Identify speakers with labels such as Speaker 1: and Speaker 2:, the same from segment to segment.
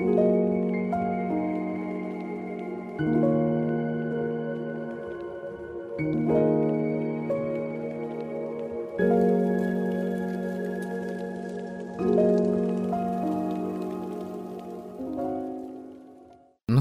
Speaker 1: Ну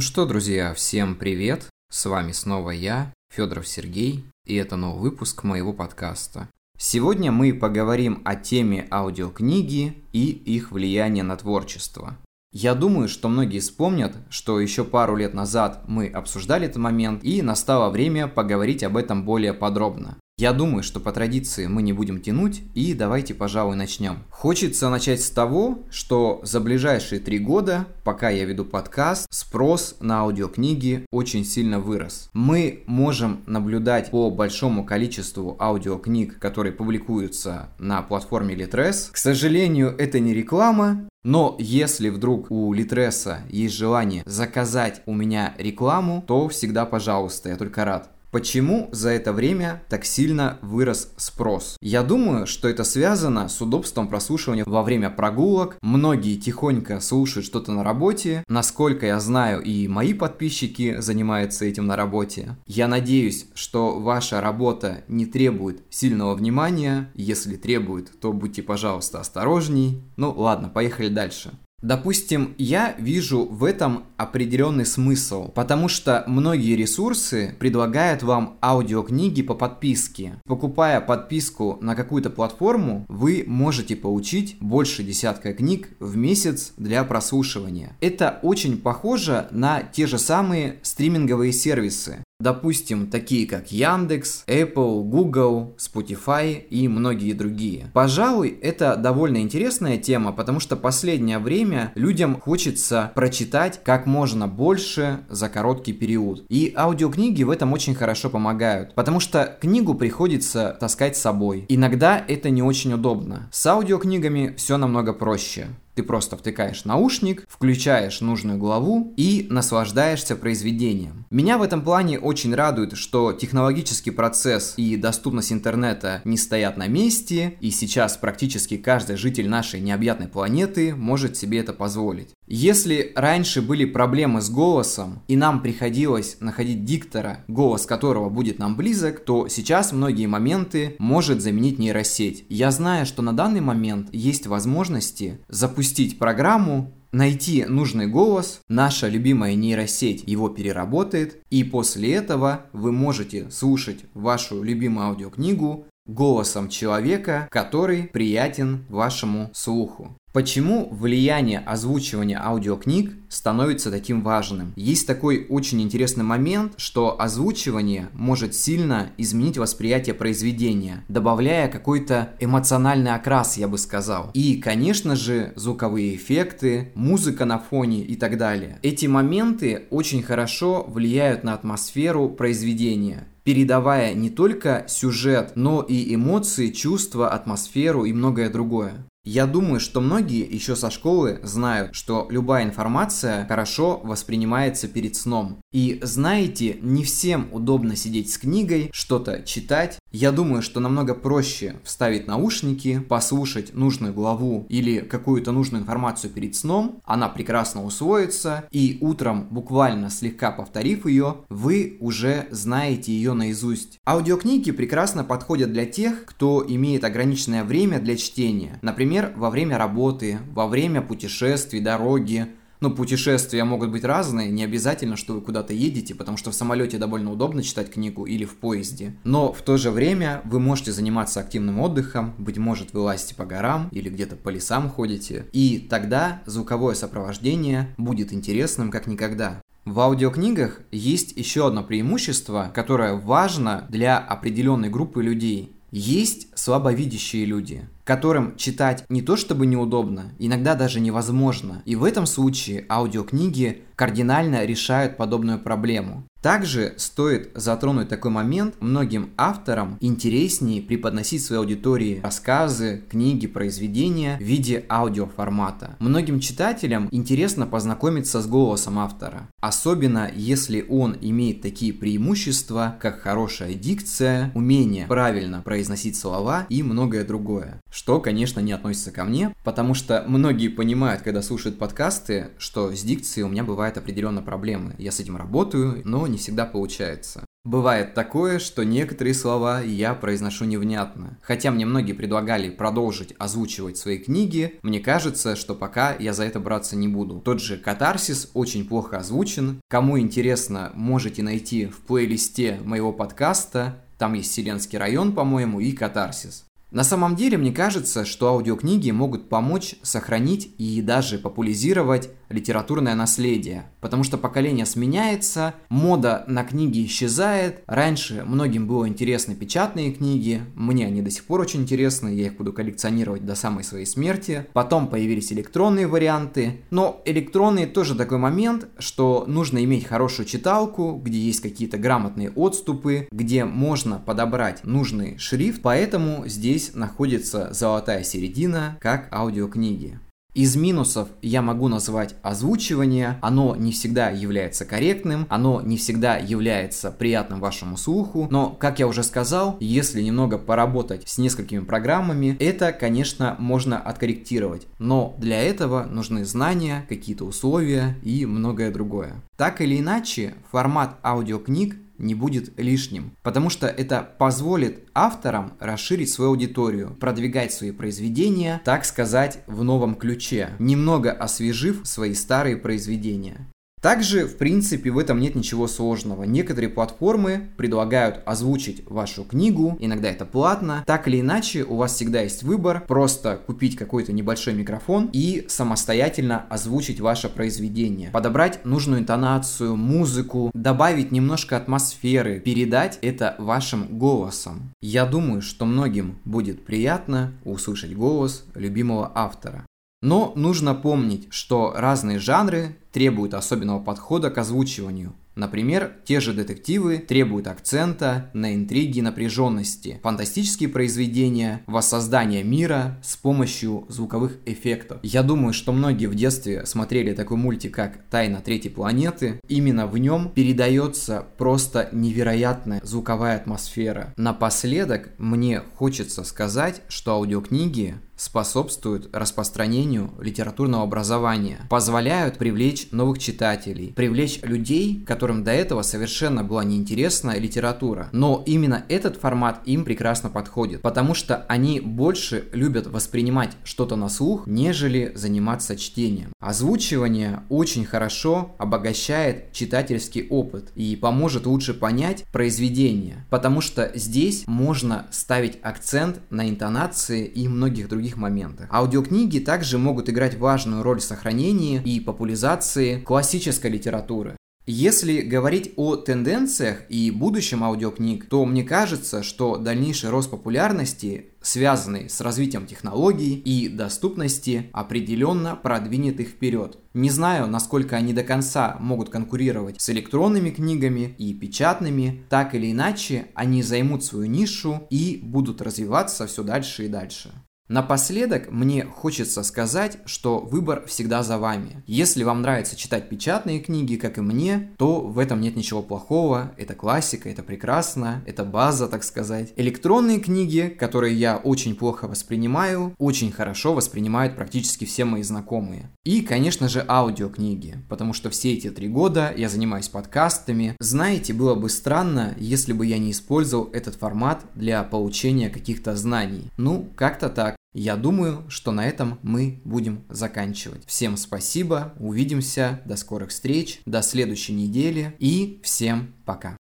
Speaker 1: что, друзья, всем привет! С вами снова я, Федоров Сергей, и это новый выпуск моего подкаста. Сегодня мы поговорим о теме аудиокниги и их влияния на творчество. Я думаю, что многие вспомнят, что еще пару лет назад мы обсуждали этот момент и настало время поговорить об этом более подробно. Я думаю, что по традиции мы не будем тянуть и давайте, пожалуй, начнем. Хочется начать с того, что за ближайшие три года, пока я веду подкаст, спрос на аудиокниги очень сильно вырос. Мы можем наблюдать по большому количеству аудиокниг, которые публикуются на платформе Litres. К сожалению, это не реклама, но если вдруг у Литреса есть желание заказать у меня рекламу, то всегда пожалуйста, я только рад. Почему за это время так сильно вырос спрос? Я думаю, что это связано с удобством прослушивания во время прогулок. Многие тихонько слушают что-то на работе. Насколько я знаю, и мои подписчики занимаются этим на работе. Я надеюсь, что ваша работа не требует сильного внимания. Если требует, то будьте, пожалуйста, осторожней. Ну ладно, поехали дальше. Допустим, я вижу в этом определенный смысл, потому что многие ресурсы предлагают вам аудиокниги по подписке. Покупая подписку на какую-то платформу, вы можете получить больше десятка книг в месяц для прослушивания. Это очень похоже на те же самые стриминговые сервисы. Допустим, такие как Яндекс, Apple, Google, Spotify и многие другие. Пожалуй, это довольно интересная тема, потому что последнее время людям хочется прочитать как можно больше за короткий период. И аудиокниги в этом очень хорошо помогают, потому что книгу приходится таскать с собой. Иногда это не очень удобно. С аудиокнигами все намного проще. Ты просто втыкаешь наушник, включаешь нужную главу и наслаждаешься произведением. Меня в этом плане очень радует, что технологический процесс и доступность интернета не стоят на месте, и сейчас практически каждый житель нашей необъятной планеты может себе это позволить. Если раньше были проблемы с голосом, и нам приходилось находить диктора, голос которого будет нам близок, то сейчас многие моменты может заменить нейросеть. Я знаю, что на данный момент есть возможности запустить программу, найти нужный голос, наша любимая нейросеть его переработает, и после этого вы можете слушать вашу любимую аудиокнигу голосом человека, который приятен вашему слуху. Почему влияние озвучивания аудиокниг становится таким важным? Есть такой очень интересный момент, что озвучивание может сильно изменить восприятие произведения, добавляя какой-то эмоциональный окрас, я бы сказал. И, конечно же, звуковые эффекты, музыка на фоне и так далее. Эти моменты очень хорошо влияют на атмосферу произведения передавая не только сюжет, но и эмоции, чувства, атмосферу и многое другое. Я думаю, что многие еще со школы знают, что любая информация хорошо воспринимается перед сном. И знаете, не всем удобно сидеть с книгой, что-то читать. Я думаю, что намного проще вставить наушники, послушать нужную главу или какую-то нужную информацию перед сном, она прекрасно усвоится, и утром, буквально слегка повторив ее, вы уже знаете ее наизусть. Аудиокниги прекрасно подходят для тех, кто имеет ограниченное время для чтения. Например, Например, во время работы, во время путешествий, дороги. Ну, путешествия могут быть разные, не обязательно, что вы куда-то едете, потому что в самолете довольно удобно читать книгу или в поезде. Но в то же время вы можете заниматься активным отдыхом, быть может, вы лазите по горам или где-то по лесам ходите. И тогда звуковое сопровождение будет интересным как никогда. В аудиокнигах есть еще одно преимущество, которое важно для определенной группы людей. Есть слабовидящие люди, которым читать не то чтобы неудобно, иногда даже невозможно. И в этом случае аудиокниги кардинально решают подобную проблему. Также стоит затронуть такой момент, многим авторам интереснее преподносить своей аудитории рассказы, книги, произведения в виде аудиоформата. Многим читателям интересно познакомиться с голосом автора, особенно если он имеет такие преимущества, как хорошая дикция, умение правильно произносить слова и многое другое. что, конечно, не относится ко мне, потому что многие понимают, когда слушают подкасты, что с дикцией у меня бывают определенно проблемы. Я с этим работаю, но не всегда получается. Бывает такое, что некоторые слова я произношу невнятно. Хотя мне многие предлагали продолжить озвучивать свои книги, мне кажется, что пока я за это браться не буду. Тот же «Катарсис» очень плохо озвучен. Кому интересно, можете найти в плейлисте моего подкаста. Там есть Вселенский район, по-моему, и «Катарсис». На самом деле, мне кажется, что аудиокниги могут помочь сохранить и даже популяризировать литературное наследие, потому что поколение сменяется, мода на книги исчезает. Раньше многим было интересны печатные книги, мне они до сих пор очень интересны, я их буду коллекционировать до самой своей смерти. Потом появились электронные варианты, но электронные тоже такой момент, что нужно иметь хорошую читалку, где есть какие-то грамотные отступы, где можно подобрать нужный шрифт, поэтому здесь здесь находится золотая середина, как аудиокниги. Из минусов я могу назвать озвучивание. Оно не всегда является корректным, оно не всегда является приятным вашему слуху. Но, как я уже сказал, если немного поработать с несколькими программами, это, конечно, можно откорректировать. Но для этого нужны знания, какие-то условия и многое другое. Так или иначе, формат аудиокниг не будет лишним, потому что это позволит авторам расширить свою аудиторию, продвигать свои произведения, так сказать, в новом ключе, немного освежив свои старые произведения. Также, в принципе, в этом нет ничего сложного. Некоторые платформы предлагают озвучить вашу книгу, иногда это платно. Так или иначе, у вас всегда есть выбор просто купить какой-то небольшой микрофон и самостоятельно озвучить ваше произведение. Подобрать нужную интонацию, музыку, добавить немножко атмосферы, передать это вашим голосом. Я думаю, что многим будет приятно услышать голос любимого автора. Но нужно помнить, что разные жанры требуют особенного подхода к озвучиванию. Например, те же детективы требуют акцента на интриги и напряженности, фантастические произведения, воссоздание мира с помощью звуковых эффектов. Я думаю, что многие в детстве смотрели такой мультик, как «Тайна третьей планеты». Именно в нем передается просто невероятная звуковая атмосфера. Напоследок мне хочется сказать, что аудиокниги способствуют распространению литературного образования, позволяют привлечь новых читателей, привлечь людей, которым до этого совершенно была неинтересна литература. Но именно этот формат им прекрасно подходит, потому что они больше любят воспринимать что-то на слух, нежели заниматься чтением. Озвучивание очень хорошо обогащает читательский опыт и поможет лучше понять произведение, потому что здесь можно ставить акцент на интонации и многих других других моментах. Аудиокниги также могут играть важную роль в сохранении и популяризации классической литературы. Если говорить о тенденциях и будущем аудиокниг, то мне кажется, что дальнейший рост популярности, связанный с развитием технологий и доступности, определенно продвинет их вперед. Не знаю, насколько они до конца могут конкурировать с электронными книгами и печатными, так или иначе они займут свою нишу и будут развиваться все дальше и дальше. Напоследок мне хочется сказать, что выбор всегда за вами. Если вам нравится читать печатные книги, как и мне, то в этом нет ничего плохого, это классика, это прекрасно, это база, так сказать. Электронные книги, которые я очень плохо воспринимаю, очень хорошо воспринимают практически все мои знакомые. И, конечно же, аудиокниги, потому что все эти три года я занимаюсь подкастами. Знаете, было бы странно, если бы я не использовал этот формат для получения каких-то знаний. Ну, как-то так. Я думаю, что на этом мы будем заканчивать. Всем спасибо, увидимся, до скорых встреч, до следующей недели и всем пока.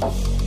Speaker 1: Thank you